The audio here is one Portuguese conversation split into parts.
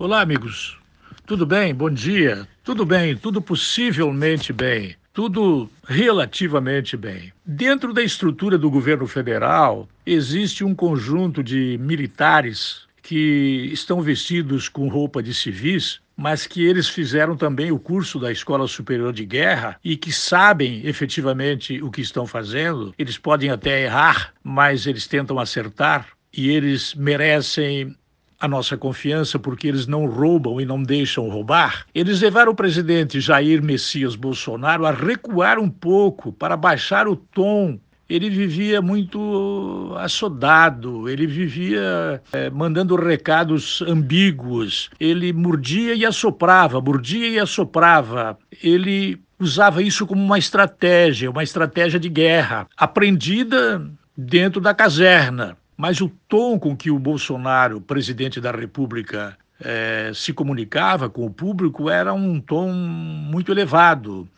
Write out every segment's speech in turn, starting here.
Olá, amigos. Tudo bem? Bom dia. Tudo bem, tudo possivelmente bem, tudo relativamente bem. Dentro da estrutura do governo federal, existe um conjunto de militares que estão vestidos com roupa de civis, mas que eles fizeram também o curso da Escola Superior de Guerra e que sabem efetivamente o que estão fazendo. Eles podem até errar, mas eles tentam acertar e eles merecem a nossa confiança porque eles não roubam e não deixam roubar, eles levaram o presidente Jair Messias Bolsonaro a recuar um pouco para baixar o tom ele vivia muito assodado, ele vivia é, mandando recados ambíguos, ele mordia e assoprava, mordia e assoprava. Ele usava isso como uma estratégia, uma estratégia de guerra, aprendida dentro da caserna. Mas o tom com que o Bolsonaro, presidente da República, eh, se comunicava com o público era um tom muito elevado.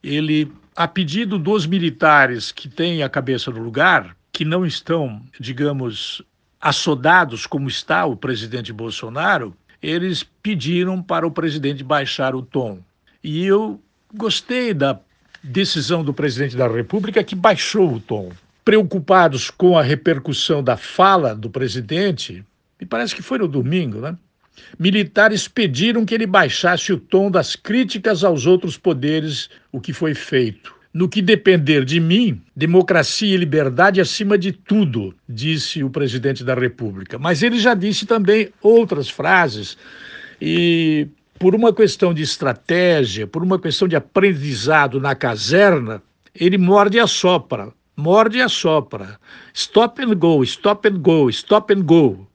Ele, a pedido dos militares que têm a cabeça no lugar, que não estão, digamos, assodados como está o presidente Bolsonaro, eles pediram para o presidente baixar o tom. E eu gostei da decisão do presidente da República que baixou o tom preocupados com a repercussão da fala do presidente, me parece que foi no domingo, né? Militares pediram que ele baixasse o tom das críticas aos outros poderes, o que foi feito. No que depender de mim, democracia e liberdade acima de tudo, disse o presidente da República. Mas ele já disse também outras frases e por uma questão de estratégia, por uma questão de aprendizado na caserna, ele morde e assopra morde e assopra. Stop and go, stop and go, stop and go.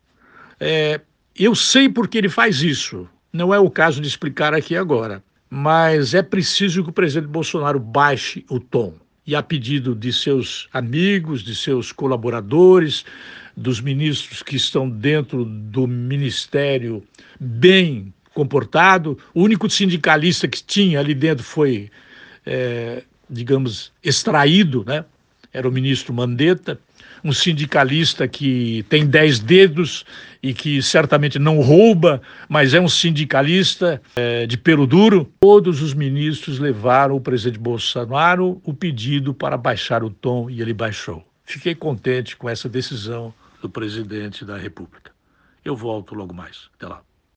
É, eu sei porque ele faz isso. Não é o caso de explicar aqui agora. Mas é preciso que o presidente Bolsonaro baixe o tom. E a pedido de seus amigos, de seus colaboradores, dos ministros que estão dentro do ministério bem comportado, o único sindicalista que tinha ali dentro foi, é, digamos, extraído, né? Era o ministro Mandetta, um sindicalista que tem dez dedos e que certamente não rouba, mas é um sindicalista é, de pelo duro. Todos os ministros levaram o presidente Bolsonaro o pedido para baixar o tom e ele baixou. Fiquei contente com essa decisão do presidente da República. Eu volto logo mais. Até lá.